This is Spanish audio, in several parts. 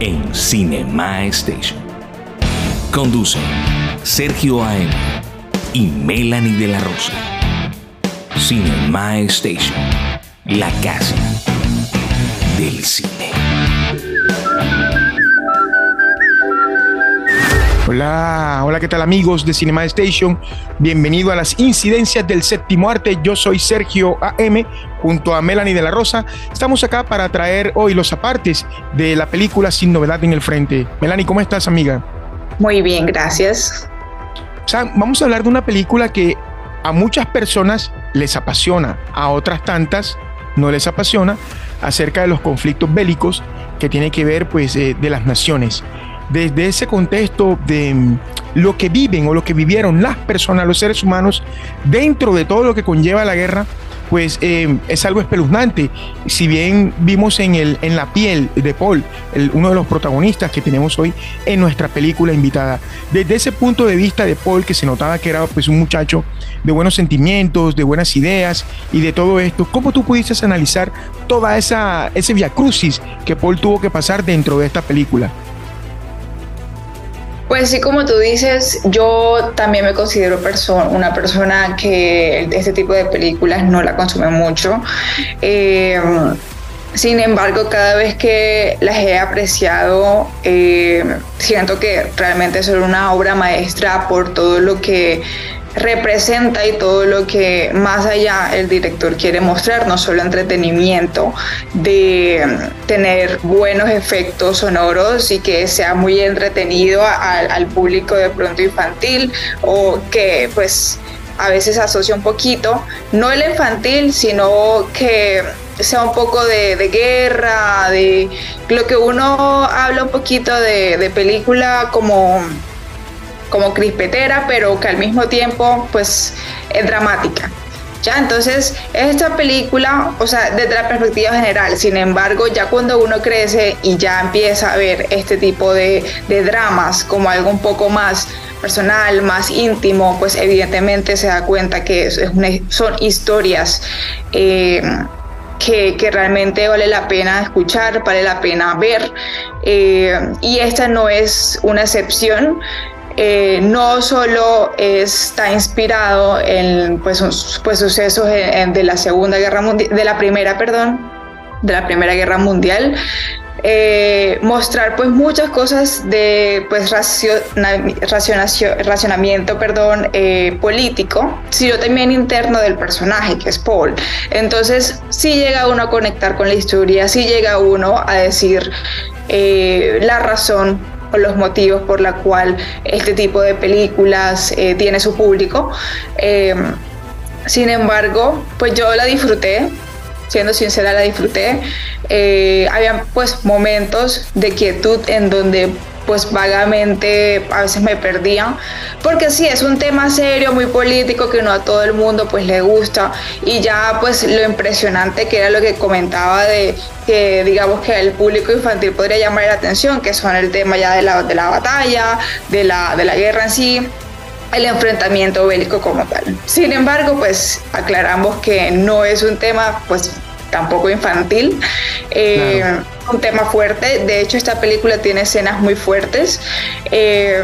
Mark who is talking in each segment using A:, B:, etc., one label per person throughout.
A: en Cinema Station. Conducen Sergio A.M. y Melanie de la Rosa. Cinema Station, la casa del cine.
B: Hola, hola, ¿qué tal amigos de Cinema Station? Bienvenido a las incidencias del séptimo arte. Yo soy Sergio AM junto a Melanie de la Rosa. Estamos acá para traer hoy los apartes de la película Sin Novedad en el Frente. Melanie, ¿cómo estás, amiga?
C: Muy bien, gracias.
B: O sea, vamos a hablar de una película que a muchas personas les apasiona, a otras tantas no les apasiona, acerca de los conflictos bélicos que tiene que ver pues eh, de las naciones desde ese contexto de mm, lo que viven o lo que vivieron las personas, los seres humanos, dentro de todo lo que conlleva la guerra, pues eh, es algo espeluznante. Si bien vimos en, el, en la piel de Paul, uno de los protagonistas que tenemos hoy en nuestra película invitada, desde ese punto de vista de Paul, que se notaba que era pues, un muchacho de buenos sentimientos, de buenas ideas y de todo esto, ¿cómo tú pudiste analizar toda esa ese viacrucis que Paul tuvo que pasar dentro de esta película?
C: Pues sí, como tú dices, yo también me considero una persona que este tipo de películas no la consume mucho. Eh, sin embargo, cada vez que las he apreciado, eh, siento que realmente son una obra maestra por todo lo que representa y todo lo que más allá el director quiere mostrar, no solo entretenimiento, de tener buenos efectos sonoros y que sea muy entretenido al público de pronto infantil o que pues a veces asocia un poquito, no el infantil, sino que sea un poco de, guerra, de lo que uno habla un poquito de, de película como como crispetera, pero que al mismo tiempo pues es dramática. ¿Ya? Entonces, esta película, o sea, desde la perspectiva general, sin embargo, ya cuando uno crece y ya empieza a ver este tipo de, dramas como algo un poco más personal, más íntimo, pues evidentemente se da cuenta que es son historias eh, que, realmente vale la pena escuchar, vale la pena ver. Eh, y esta no es una excepción. Eh, no solo está inspirado en pues, pues sucesos de la Segunda Guerra Mundial, de la Primera, perdón, de la Primera Guerra Mundial, eh, mostrar pues muchas cosas de pues racionamiento perdón eh, político sino también interno del personaje que es Paul. Entonces si llega uno a conectar con la historia si llega uno a decir la razón o los motivos por la cual este tipo de películas eh, tiene su público. Em, sin embargo, pues yo la disfruté, siendo sincera la disfruté. Eh, había pues momentos de quietud en donde pues vagamente a veces me perdía, porque sí, es un tema serio, muy político, que no a todo el mundo pues le gusta, y ya pues lo impresionante que era lo que comentaba de que digamos que el público infantil podría llamar la atención, que son el tema ya de la, de la batalla, de la, de la guerra en sí, el enfrentamiento bélico como tal. Sin embargo, pues aclaramos que no es un tema pues tampoco infantil. Eh, un tema fuerte. De hecho, esta película tiene escenas muy fuertes. Eh,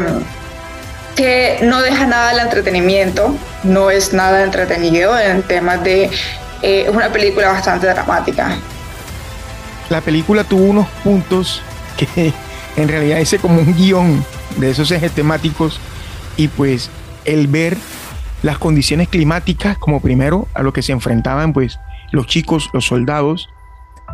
C: que no deja nada al entretenimiento, no es nada entretenido en temas de... Eh, es una película bastante dramática.
B: La película tuvo unos puntos que en realidad hice como un guion de esos ejes temáticos y pues el ver las condiciones climáticas como primero a lo que se enfrentaban pues los chicos, los soldados,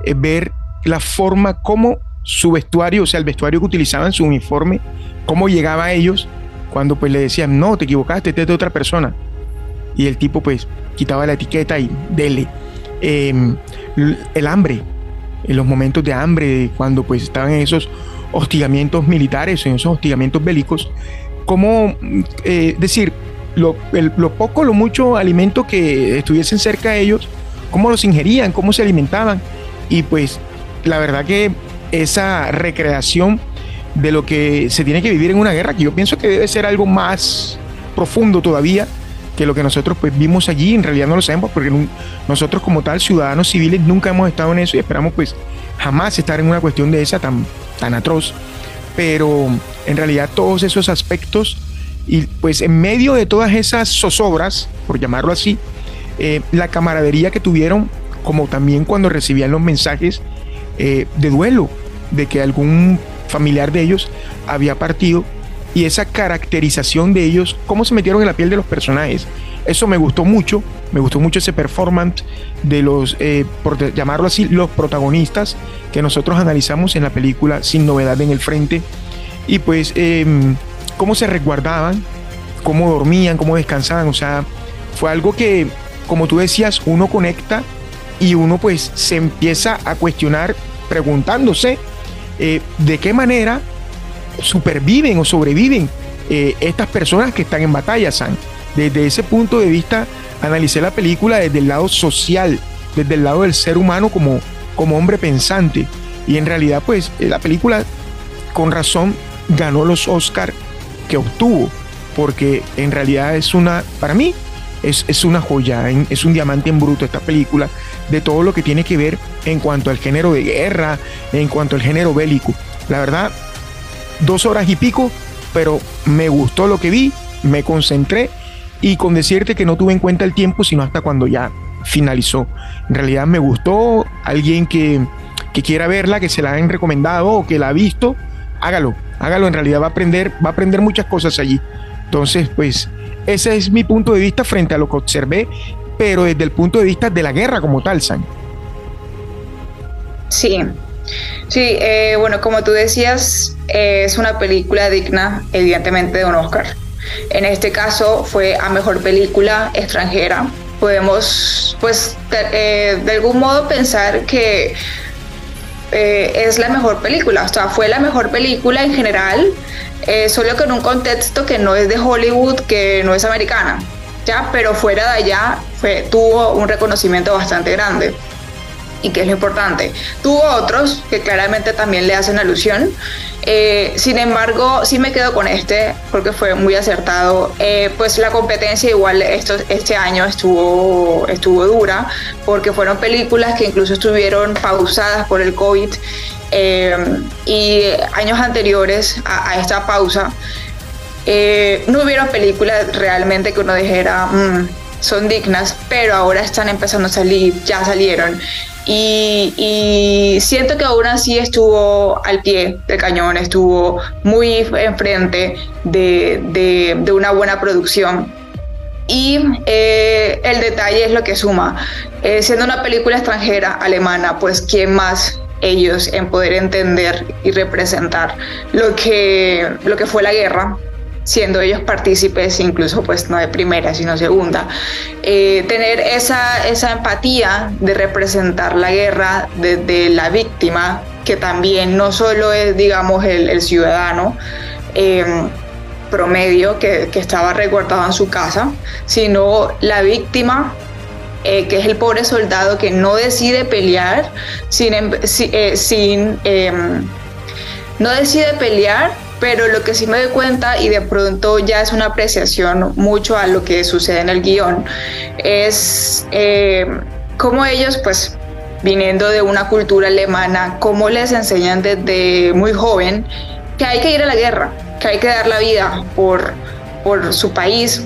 B: eh, ver la forma como su vestuario, o sea, el vestuario que utilizaban, su uniforme, cómo llegaba a ellos cuando pues le decían, no, te equivocaste, este es de otra persona. Y el tipo pues quitaba la etiqueta y dele. Em, el hambre, en los momentos de hambre, cuando pues estaban en esos hostigamientos militares, en esos hostigamientos bélicos, cómo eh, decir, lo, lo, poco, lo mucho alimento que estuviesen cerca de ellos, cómo los ingerían, cómo se alimentaban. Y pues la verdad que esa recreación de lo que se tiene que vivir en una guerra, que yo pienso que debe ser algo más profundo todavía que lo que nosotros pues vimos allí, en realidad no lo sabemos porque nosotros como tal ciudadanos civiles nunca hemos estado en eso y esperamos pues jamás estar en una cuestión de esa tan, tan atroz, pero en realidad todos esos aspectos y pues en medio de todas esas zozobras, por llamarlo así, eh, la camaradería que tuvieron, como también cuando recibían los mensajes eh, de duelo de que algún familiar de ellos había partido y esa caracterización de ellos, cómo se metieron en la piel de los personajes. Eso me gustó mucho, me gustó mucho ese performance de los, eh, por llamarlo así, los protagonistas que nosotros analizamos en la película Sin Novedad en el Frente. Y pues em, cómo se resguardaban, cómo dormían, cómo descansaban. O sea, fue algo que, como tú decías, uno conecta y uno pues se empieza a cuestionar preguntándose eh, de qué manera superviven o sobreviven eh, estas personas que están en batalla, San. Desde ese punto de vista, analicé la película desde el lado social, desde el lado del ser humano como, como hombre pensante. Y en realidad, pues, la película, con razón, ganó los Oscar que obtuvo, porque en realidad es una, para mí, es, es, una joya, es un diamante en bruto esta película, de todo lo que tiene que ver en cuanto al género de guerra, en cuanto al género bélico. La verdad, dos horas y pico, pero me gustó lo que vi, me concentré y con decirte que no tuve en cuenta el tiempo, sino hasta cuando ya finalizó. En realidad me gustó, alguien que, que quiera verla, que se la han recomendado o que la ha visto, hágalo, hágalo, en realidad va a aprender, va a aprender muchas cosas allí. Entonces, pues, ese es mi punto de vista frente a lo que observé, pero desde el punto de vista de la guerra como tal, San.
C: Sí, sí, eh, bueno, como tú decías, es una película digna, evidentemente, de un Oscar. En este caso fue a mejor película extranjera. Podemos, pues, de, eh, algún modo pensar que eh, es la mejor película, o sea, fue la mejor película en general, eh, solo que en un contexto que no es de Hollywood, que no es americana, ya, pero fuera de allá tuvo un reconocimiento bastante grande y que es lo importante. Tuvo otros que claramente también le hacen alusión. Eh, sin embargo, sí me quedo con este porque fue muy acertado. Eh, pues la competencia igual este año estuvo, estuvo dura porque fueron películas que incluso estuvieron pausadas por el COVID eh, y años anteriores a, esta pausa. no hubieron películas realmente que uno dijera, mm, son dignas, pero ahora están empezando a salir, ya salieron. Y, siento que aún así estuvo al pie del cañón, estuvo muy enfrente de, de, una buena producción. Y eh, el detalle es lo que suma. Eh, siendo una película extranjera alemana, pues ¿quién más ellos en poder entender y representar lo que, lo que fue la guerra siendo ellos partícipes, incluso pues no de primera, sino segunda, eh, tener esa, esa empatía de representar la guerra desde la víctima, que también no solo es, digamos, el, ciudadano, em, promedio que, estaba resguardado en su casa, sino la víctima eh, que es el pobre soldado que no decide pelear sin, em, eh, sin em, no decide pelear pero lo que sí me doy cuenta y de pronto ya es una apreciación mucho a lo que sucede en el guion es eh, cómo ellos pues viniendo de una cultura alemana, cómo les enseñan desde muy joven que hay que ir a la guerra, que hay que dar la vida por, por su país,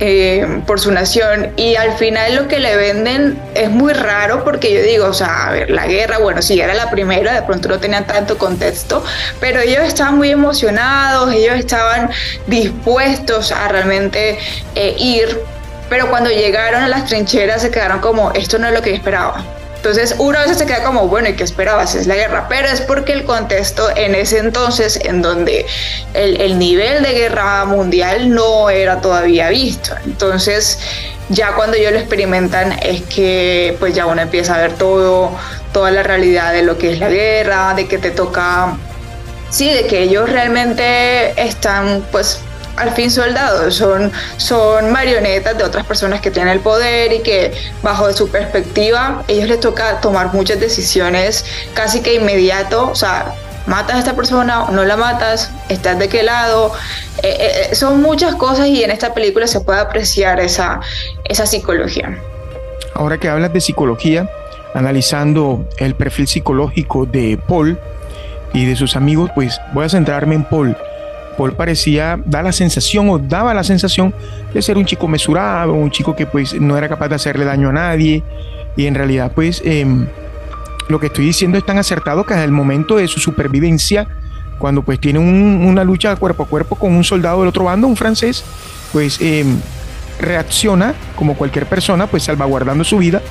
C: eh, por su nación y al final lo que le venden es muy raro porque yo digo, o sea, a ver, la guerra, bueno, sí, era la primera, de pronto no tenían tanto contexto, pero ellos estaban muy emocionados, ellos estaban dispuestos a realmente eh, ir, pero cuando llegaron a las trincheras se quedaron como, esto no es lo que yo esperaba. Entonces uno a veces se queda como, bueno, ¿y qué esperabas? Es la guerra, pero es porque el contexto en ese entonces, en donde el, nivel de guerra mundial no era todavía visto. Entonces ya cuando ellos lo experimentan es que pues ya uno empieza a ver todo, toda la realidad de lo que es la guerra, de que te toca, sí, de que ellos realmente están pues al fin soldados, son, son marionetas de otras personas que tienen el poder y que bajo su perspectiva ellos les toca tomar muchas decisiones casi que inmediato, o sea, matas a esta persona o no la matas, estás de qué lado. Eh, eh, eh, son muchas cosas y en esta película se puede apreciar esa, esa psicología.
B: Ahora que hablas de psicología, analizando el perfil psicológico de Paul y de sus amigos, pues voy a centrarme en Paul. Paul parecía, da la sensación o daba la sensación de ser un chico mesurado, un chico que pues no era capaz de hacerle daño a nadie. Y en realidad pues em, lo que estoy diciendo es tan acertado que en el momento de su supervivencia, cuando pues tiene una lucha cuerpo a cuerpo con un soldado del otro bando, un francés, pues em, reacciona como cualquier persona, pues salvaguardando su vida,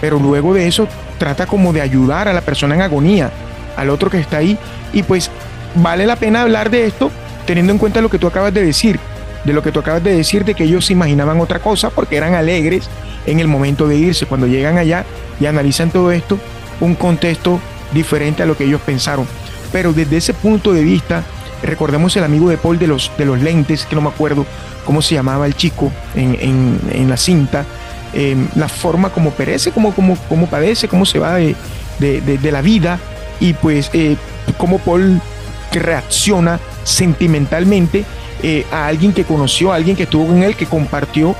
B: pero luego de eso trata como de ayudar a la persona en agonía, al otro que está ahí, y pues vale la pena hablar de esto teniendo en cuenta lo que tú acabas de decir, de lo que tú acabas de decir, de que ellos se imaginaban otra cosa porque eran alegres en el momento de irse, cuando llegan allá y analizan todo esto, un contexto diferente a lo que ellos pensaron. Pero desde ese punto de vista, recordemos el amigo de Paul de los, de los lentes, que no me acuerdo cómo se llamaba el chico en, la cinta, em, la forma como perece, como, como, como padece, cómo se va de, la vida. Y pues eh, cómo Paul reacciona sentimentalmente eh, a alguien que conoció, a alguien que estuvo con él, que compartió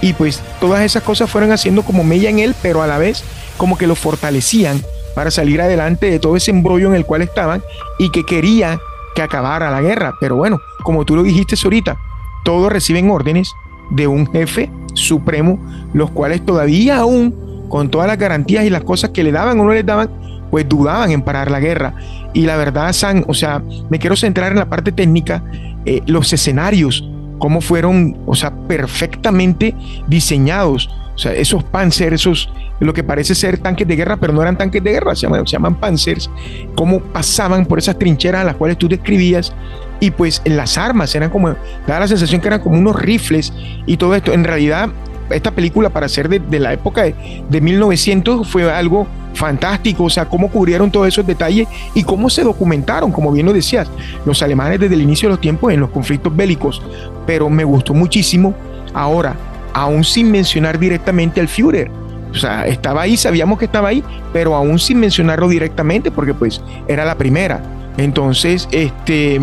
B: y pues todas esas cosas fueron haciendo como mella en él, pero a la vez como que lo fortalecían para salir adelante de todo ese embrollo en el cual estaban y que quería que acabara la guerra. Pero bueno, como tú lo dijiste ahorita, todos reciben órdenes de un jefe supremo, los cuales todavía aún, con todas las garantías y las cosas que le daban o no les daban, pues dudaban en parar la guerra. Y la verdad, San, o sea, me quiero centrar en la parte técnica, eh, los escenarios, cómo fueron, o sea, perfectamente diseñados. O sea, esos panzers, esos, lo que parece ser tanques de guerra, pero no eran tanques de guerra, se llaman, se llaman panzers, cómo pasaban por esas trincheras a las cuales tú describías, y pues las armas eran como, daba la sensación que eran como unos rifles y todo esto. En realidad, esta película para ser de, la época de, de 1900 fue algo fantástico, o sea, cómo cubrieron todos esos detalles y cómo se documentaron, como bien lo decías, los alemanes desde el inicio de los tiempos en los conflictos bélicos. Pero me gustó muchísimo ahora, aún sin mencionar directamente al Führer. O sea, estaba ahí, sabíamos que estaba ahí, pero aún sin mencionarlo directamente, porque pues era la primera. Entonces, este,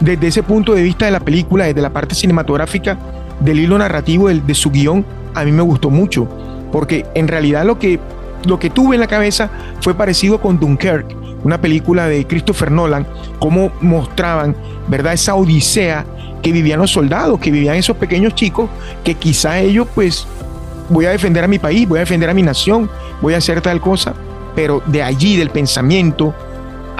B: desde ese punto de vista de la película, desde la parte cinematográfica, del hilo narrativo de, de su guion, a mí me gustó mucho, porque en realidad lo que lo que tuve en la cabeza fue parecido con Dunkirk, una película de Christopher Nolan, cómo mostraban, ¿verdad? Esa odisea que vivían los soldados, que vivían esos pequeños chicos, que quizá ellos, pues, voy a defender a mi país, voy a defender a mi nación, voy a hacer tal cosa, pero de allí, del pensamiento,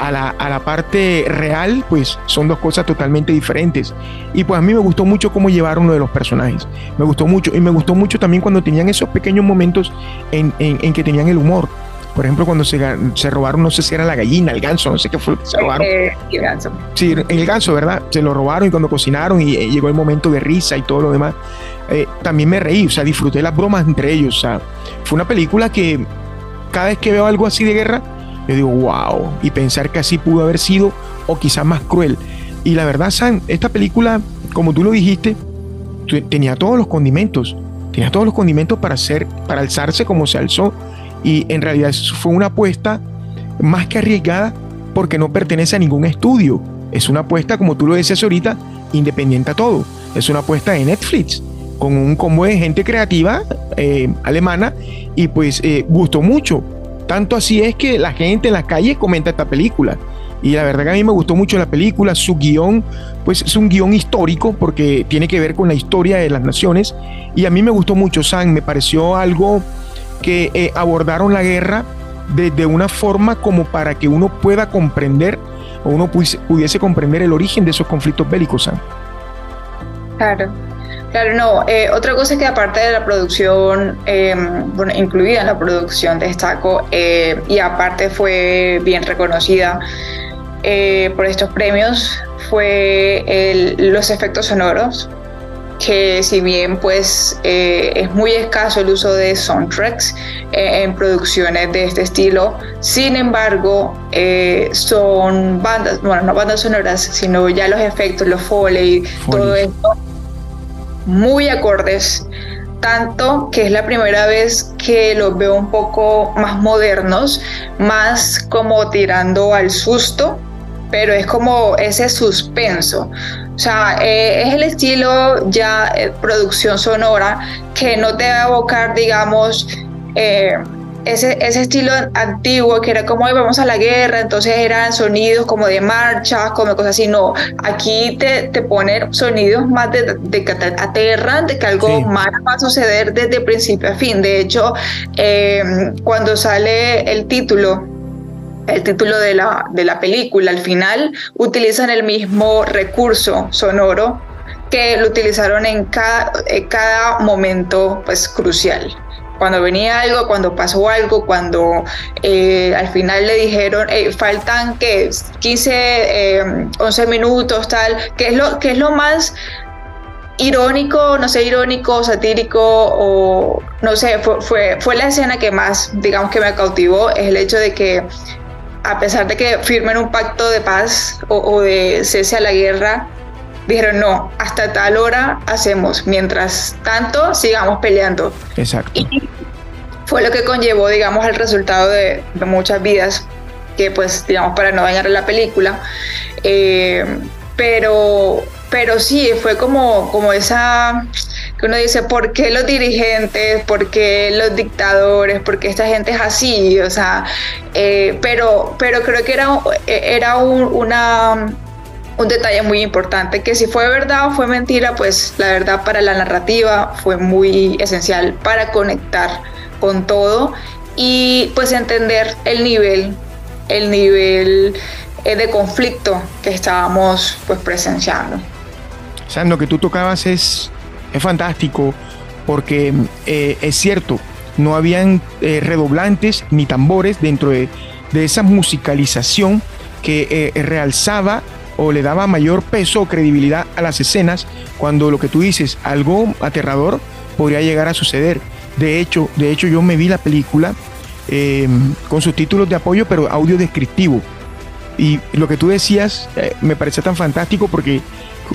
B: a la, a la, parte real, pues son dos cosas totalmente diferentes. Y pues a mí me gustó mucho cómo llevaron uno de los personajes. Me gustó mucho. Y me gustó mucho también cuando tenían esos pequeños momentos en, en, que tenían el humor. Por ejemplo, cuando se, se, robaron, no sé si era la gallina, el ganso, no sé qué fue lo que se robaron.
C: Eh, el ganso.
B: Sí, el ganso, ¿verdad? Se lo robaron y cuando cocinaron y eh, llegó el momento de risa y todo lo demás, eh, también me reí, o sea, disfruté las bromas entre ellos. O sea, fue una película que cada vez que veo algo así de guerra, yo digo, wow, y pensar que así pudo haber sido o quizás más cruel. Y la verdad, San, esta película, como tú lo dijiste, tenía todos los condimentos, tenía todos los condimentos para hacer, para alzarse como se alzó. Y en realidad fue una apuesta más que arriesgada porque no pertenece a ningún estudio. Es una apuesta, como tú lo decías ahorita, independiente a todo. Es una apuesta de Netflix con un combo de gente creativa eh, alemana y pues eh, gustó mucho. Tanto así es que la gente en las calles comenta esta película. Y la verdad que a mí me gustó mucho la película, su guion, pues es un guion histórico porque tiene que ver con la historia de las naciones. Y a mí me gustó mucho, San, me pareció algo que eh, abordaron la guerra de, una forma como para que uno pueda comprender o uno pudiese comprender el origen de esos conflictos bélicos, San.
C: Claro. Claro, no. Eh, otra cosa es que aparte de la producción, em, bueno, incluida en la producción, destaco, eh, y aparte fue bien reconocida eh, por estos premios, fue los efectos sonoros que si bien pues eh, es muy escaso el uso de soundtracks eh, en producciones de este estilo, sin embargo eh, son bandas, bueno, no bandas sonoras, sino ya los efectos, los foley, todo esto, muy acordes, tanto que es la primera vez que los veo un poco más modernos, más como tirando al susto, pero es como ese suspenso. O sea, eh, es el estilo ya eh, producción sonora que no te va a evocar, digamos, eh, ese, ese, estilo antiguo que era como, vamos a la guerra, entonces eran sonidos como de marcha, como cosas así. No, aquí te, te ponen sonidos más de, de de que algo más va a suceder desde principio a fin. De hecho, cuando sale el título el título de la, de la película. Al final utilizan el mismo recurso sonoro que lo utilizaron en cada, cada momento pues, crucial. Cuando venía algo, cuando pasó algo, cuando eh, al final le dijeron, faltan que 15, 11 minutos, tal, que es lo, que es lo más irónico, no sé, irónico, satírico o no sé, fue, fue, fue, la escena que más, digamos, que me cautivó, es el hecho de que a pesar de que firmen un pacto de paz o, de cese a la guerra, dijeron no, hasta tal hora hacemos, mientras tanto sigamos peleando.
B: Exacto.
C: Y fue lo que conllevó, digamos, el resultado de, muchas vidas, que pues, digamos, para no dañar la película, eh, pero, pero sí, fue como, como esa uno dice, ¿por qué los dirigentes? ¿Por qué los dictadores? ¿Por qué esta gente es así? O sea, eh, pero, pero creo que era, era un, una, un detalle muy importante, que si fue verdad o fue mentira, pues la verdad para la narrativa fue muy esencial para conectar con todo y pues entender el nivel, el nivel eh, de conflicto que estábamos pues presenciando.
B: O sea, lo que tú tocabas es es fantástico porque eh, es cierto, no habían eh, redoblantes ni tambores dentro de, esa musicalización que eh, realzaba o le daba mayor peso o credibilidad a las escenas cuando lo que tú dices, algo aterrador podría llegar a suceder. De hecho, de hecho yo me vi la película con sus títulos de apoyo, pero audio descriptivo. Y lo que tú decías me parecía tan fantástico porque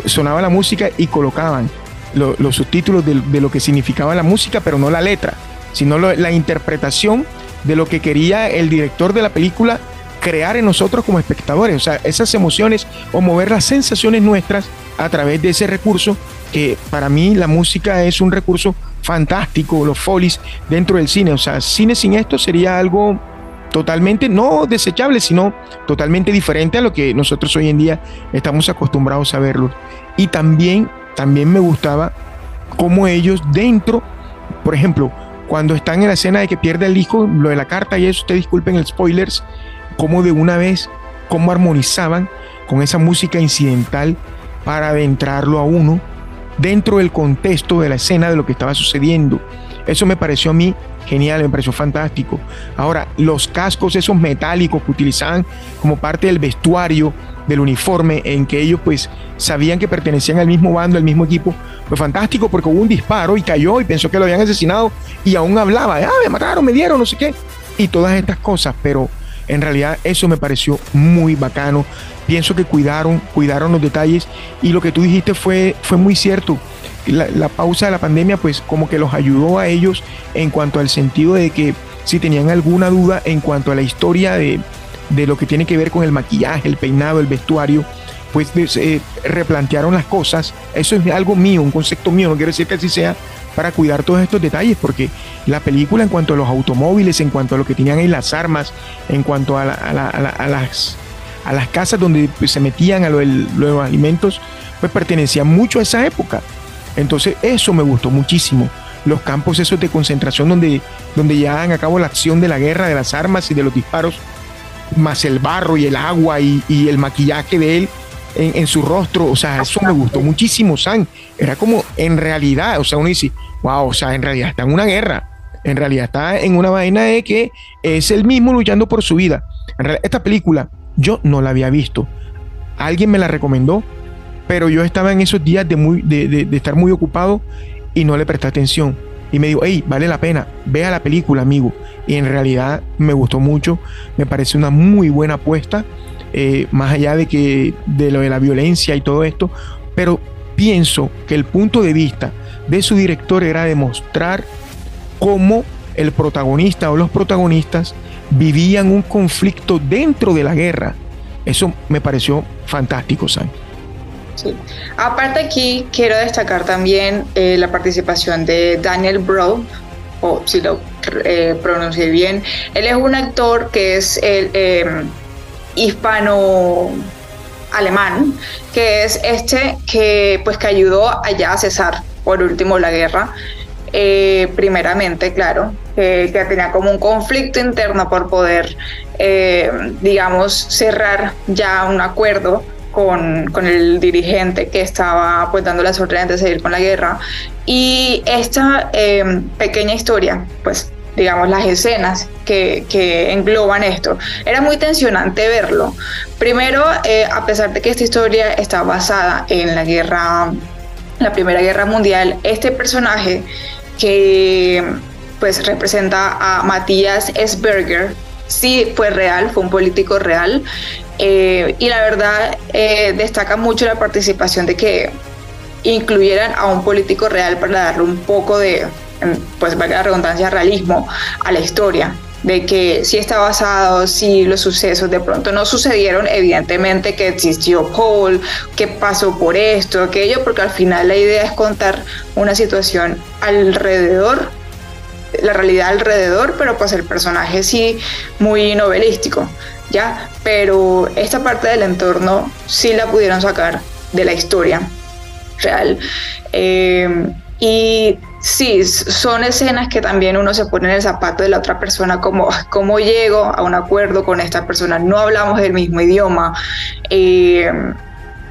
B: sonaba la música y colocaban los subtítulos de, lo que significaba la música, pero no la letra, sino la interpretación de lo que quería el director de la película crear en nosotros como espectadores, o sea, esas emociones o mover las sensaciones nuestras a través de ese recurso que para mí la música es un recurso fantástico, los folies dentro del cine, o sea, cine sin esto sería algo totalmente no desechable, sino totalmente diferente a lo que nosotros hoy en día estamos acostumbrados a verlo. Y también también me gustaba cómo ellos dentro, por ejemplo, cuando están en la escena de que pierde el hijo, lo de la carta y eso, ustedes disculpen el spoilers, cómo de una vez, cómo armonizaban con esa música incidental para adentrarlo a uno dentro del contexto de la escena de lo que estaba sucediendo. Eso me pareció a mí genial, me pareció fantástico. Ahora, los cascos esos metálicos que utilizaban como parte del vestuario del uniforme en que ellos pues sabían que pertenecían al mismo bando, al mismo equipo. Fue fantástico porque hubo un disparo y cayó y pensó que lo habían asesinado y aún hablaba, ah, me mataron, me dieron, no sé qué. Y todas estas cosas, pero en realidad eso me pareció muy bacano. Pienso que cuidaron, cuidaron los detalles y lo que tú dijiste fue, fue muy cierto. La, pausa de la pandemia pues como que los ayudó a ellos en cuanto al sentido de que si tenían alguna duda en cuanto a la historia de, de lo que tiene que ver con el maquillaje, el peinado, el vestuario, pues eh, replantearon las cosas. Eso es algo mío, un concepto mío, no quiero decir que así sea, para cuidar todos estos detalles, porque la película en cuanto a los automóviles, en cuanto a lo que tenían ahí las armas, en cuanto a, las, a las casas donde se metían a los alimentos, pues pertenecía mucho a esa época. Entonces eso me gustó muchísimo. Los campos esos de concentración donde, donde llevaban a cabo la acción de la guerra, de las armas y de los disparos, más el barro y el agua y, el maquillaje de él en, su rostro, o sea, eso me gustó muchísimo, San. Era como en realidad, o sea, uno dice, wow, o sea, en realidad está en una guerra, en realidad está en una vaina de que es el mismo luchando por su vida. En realidad, esta película yo no la había visto. Alguien me la recomendó pero yo estaba en esos días de, muy, de, estar muy ocupado y no le presté atención. Y me dijo, hey, vale la pena, vea la película, amigo. Y en realidad me gustó mucho, me parece una muy buena apuesta, eh, más allá de, que, de lo de la violencia y todo esto, pero pienso que el punto de vista de su director era demostrar cómo el protagonista o los protagonistas vivían un conflicto dentro de la guerra. Eso me pareció fantástico, Sam.
C: Sí. Aparte aquí quiero destacar también eh, la participación de Daniel Bro, o si lo eh, pronuncié bien. Él es un actor que es el em, hispano alemán, que es este que pues que ayudó allá a cesar por último la guerra. Eh, primeramente, claro, que tenía como un conflicto interno por poder, digamos, cerrar ya un acuerdo con, con, el dirigente que estaba pues dando las órdenes de seguir con la guerra. Y esta eh, pequeña historia, pues digamos las escenas que, que, engloban esto, era muy tensionante verlo. Primero, eh, a pesar de que esta historia está basada en la guerra, la Primera Guerra Mundial, este personaje que pues representa a Matías Esberger, sí fue real, fue un político real, eh, y la verdad eh, destaca mucho la participación de que incluyeran a un político real para darle un poco de, pues valga la redundancia, realismo a la historia de que si está basado, si los sucesos de pronto no sucedieron, evidentemente que existió Paul, que pasó por esto, aquello, porque al final la idea es contar una situación alrededor, la realidad alrededor, pero pues el personaje sí muy novelístico. ¿ya? Pero esta parte del entorno sí la pudieron sacar de la historia real. Eh, y sí, son escenas que también uno se pone en el zapato de la otra persona, como cómo llego a un acuerdo con esta persona, no hablamos el mismo idioma. Eh,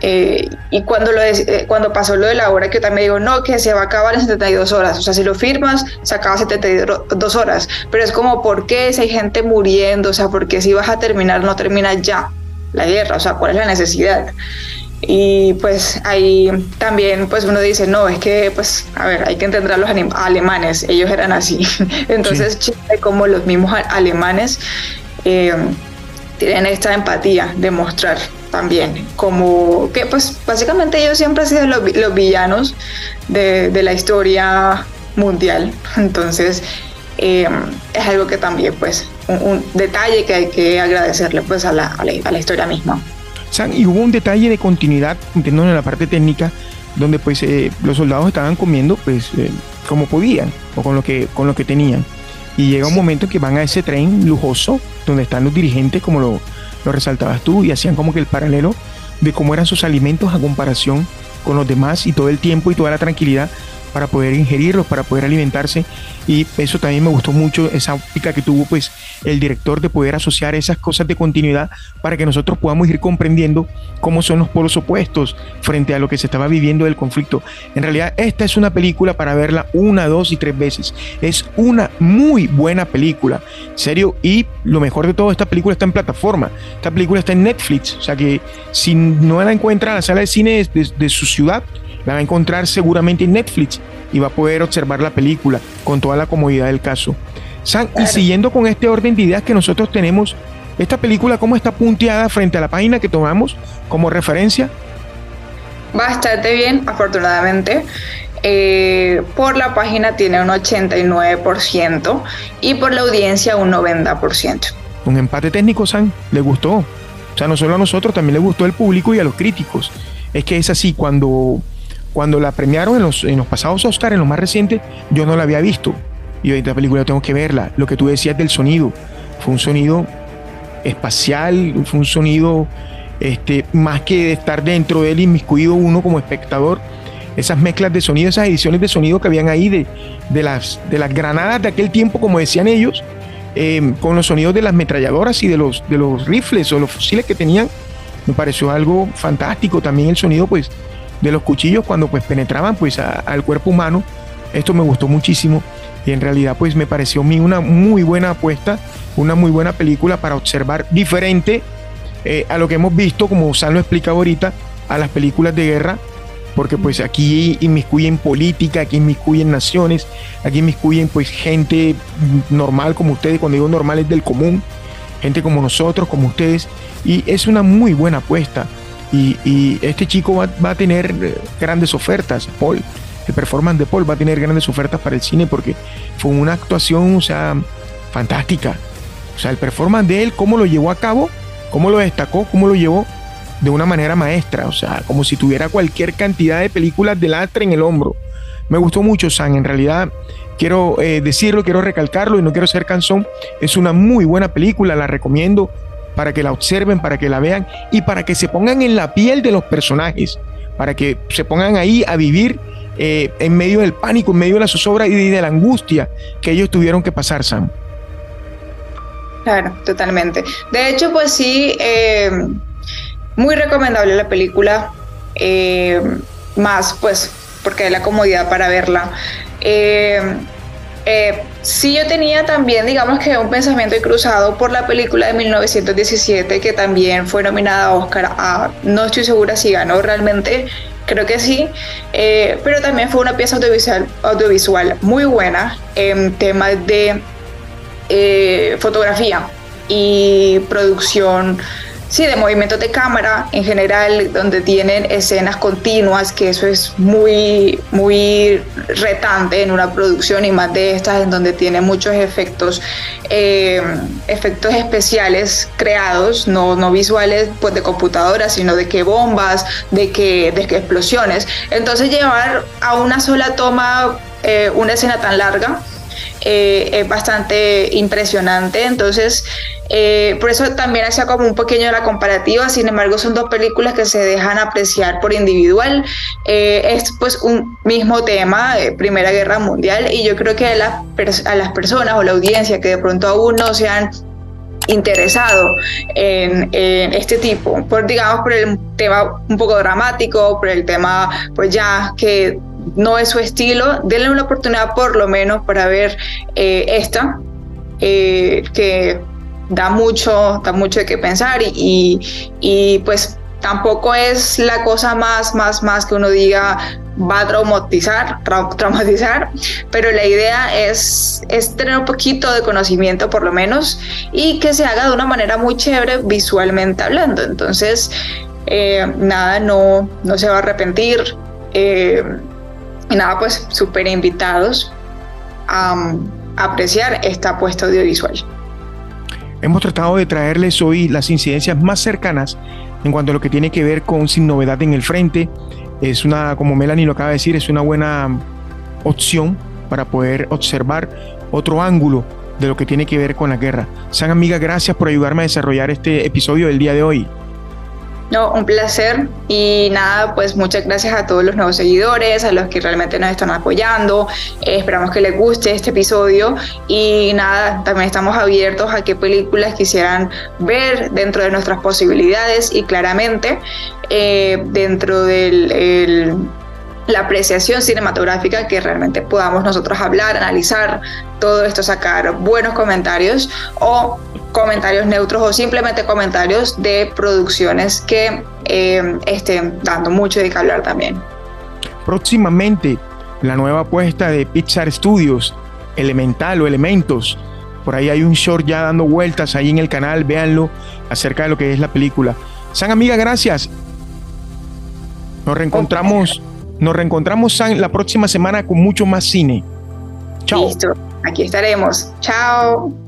C: eh, y cuando, lo eh, cuando pasó lo de la hora, que yo también digo, no, que se va a acabar en 72 horas. O sea, si lo firmas, se acaba 72 horas. Pero es como, ¿por qué si hay gente muriendo? O sea, ¿por qué si vas a terminar, no termina ya la guerra? O sea, ¿cuál es la necesidad? Y pues ahí también pues uno dice, no, es que pues, a ver, hay que entender a los alemanes, ellos eran así. Entonces, como los mismos alemanes eh, tienen esta empatía de mostrar también, como que pues básicamente ellos siempre han sido los, villanos de, la historia mundial, entonces em, es algo que también pues un, detalle que hay que agradecerle pues a la, a la, historia misma.
B: Y hubo un detalle de continuidad, entiendo en la parte técnica, donde pues eh, los soldados estaban comiendo pues eh, como podían o con lo que, con lo que tenían. Y llega un momento que van a ese tren lujoso donde están los dirigentes, como lo, lo resaltabas tú, y hacían como que el paralelo de cómo eran sus alimentos a comparación con los demás y todo el tiempo y toda la tranquilidad para poder ingerirlos, para poder alimentarse. Y eso también me gustó mucho, esa óptica que tuvo pues el director de poder asociar esas cosas de continuidad para que nosotros podamos ir comprendiendo cómo son los polos opuestos frente a lo que se estaba viviendo del conflicto. En realidad, esta es una película para verla una, dos y tres veces. Es una muy buena película, serio. Y lo mejor de todo, esta película está en plataforma. Esta película está en Netflix. O sea que si no la encuentra en la sala de cine de su ciudad, la va a encontrar seguramente en Netflix y va a poder observar la película con toda la comodidad del caso. y siguiendo con este orden de ideas que nosotros tenemos, esta película, ¿cómo está punteada frente a la página que tomamos como referencia?
C: Bastante bien, afortunadamente. Eh, por la página tiene un 89% y por la audiencia un 90%.
B: Un empate técnico, San, le gustó. O sea, no solo a nosotros, también le gustó al público y a los críticos. Es que es así, cuando cuando la premiaron en los, en los pasados Oscar, en los más recientes, yo no la había visto. Y esta película tengo que verla. Lo que tú decías del sonido, fue un sonido espacial, fue un sonido este, más que de estar dentro de él inmiscuido uno como espectador. Esas mezclas de sonido, esas ediciones de sonido que habían ahí de, de, las, de las granadas de aquel tiempo, como decían ellos, eh, con los sonidos de las metralladoras y de los, de los rifles o los fusiles que tenían, me pareció algo fantástico. También el sonido, pues, de los cuchillos cuando pues penetraban pues al cuerpo humano. Esto me gustó muchísimo y en realidad pues me pareció a mí una muy buena apuesta, una muy buena película para observar diferente eh, a lo que hemos visto, como San lo explica ahorita, a las películas de guerra, porque pues aquí inmiscuyen política, aquí inmiscuyen naciones, aquí inmiscuyen pues gente normal como ustedes, cuando digo normal es del común, gente como nosotros, como ustedes, y es una muy buena apuesta. Y, este chico va, a tener eh, grandes ofertas, Paul. El performance de Paul va a tener grandes ofertas para el cine porque fue una actuación, o sea, fantástica. O sea, el performance de él, cómo lo llevó a cabo, cómo lo destacó, cómo lo llevó de una manera maestra. O sea, como si tuviera cualquier cantidad de películas de lastre en el hombro. Me gustó mucho, San. En realidad, quiero eh, decirlo, quiero recalcarlo y no quiero ser cansón. Es una muy buena película, la recomiendo para que la observen, para que la vean y para que se pongan en la piel de los personajes, para que se pongan ahí a vivir eh, en medio del pánico, en medio de la zozobra y de la angustia que ellos tuvieron que pasar, Sam.
C: Claro, totalmente. De hecho, pues sí, eh, muy recomendable la película, eh, más pues porque hay la comodidad para verla. Sí, yo tenía también, digamos que un pensamiento cruzado por la película de 1917, que también fue nominada a Oscar. A, no estoy segura si ganó realmente, creo que sí, eh, pero también fue una pieza audiovisual, audiovisual muy buena en temas de eh, fotografía y producción Sí, de movimientos de cámara en general, donde tienen escenas continuas, que eso es muy, muy retante en una producción y más de estas en donde tiene muchos efectos, eh, efectos especiales creados, no, no visuales pues de computadora, sino de que bombas, de que, de que explosiones. Entonces llevar a una sola toma eh, una escena tan larga eh, es bastante impresionante. Entonces, eh, por eso también hacía como un pequeño la comparativa, sin embargo son dos películas que se dejan apreciar por individual. Eh, es pues un mismo tema, Primera Guerra Mundial, y yo creo que a las, a las personas o la audiencia que de pronto aún no se han interesado en, en, este tipo, por digamos por el tema un poco dramático, por el tema pues ya que no es su estilo, denle una oportunidad por lo menos para ver eh, esta, eh, que da mucho, da mucho de qué pensar y, y, pues tampoco es la cosa más, más, más que uno diga va a traumatizar, traumatizar, pero la idea es, es tener un poquito de conocimiento por lo menos y que se haga de una manera muy chévere visualmente hablando. Entonces, eh, nada, no, no se va a arrepentir. Y nada, pues súper invitados a, apreciar esta apuesta audiovisual.
B: Hemos tratado de traerles hoy las incidencias más cercanas en cuanto a lo que tiene que ver con Sin Novedad en el Frente. Es una, como Melanie lo acaba de decir, es una buena opción para poder observar otro ángulo de lo que tiene que ver con la guerra. San amiga, gracias por ayudarme a desarrollar este episodio del día de hoy.
C: No, un placer y nada, pues muchas gracias a todos los nuevos seguidores, a los que realmente nos están apoyando. Eh, esperamos que les guste este episodio y nada, también estamos abiertos a qué películas quisieran ver dentro de nuestras posibilidades y claramente eh, dentro del la apreciación cinematográfica que realmente podamos nosotros hablar, analizar todo esto, sacar buenos comentarios o comentarios neutros o simplemente comentarios de producciones que eh, estén dando mucho de qué hablar también.
B: Próximamente, la nueva apuesta de Pixar Studios, Elemental o Elementos. Por ahí hay un short ya dando vueltas ahí en el canal, véanlo acerca de lo que es la película. San amiga, gracias. Nos reencontramos. Nos reencontramos la próxima semana con mucho más cine.
C: Chao. Listo, aquí estaremos. Chao.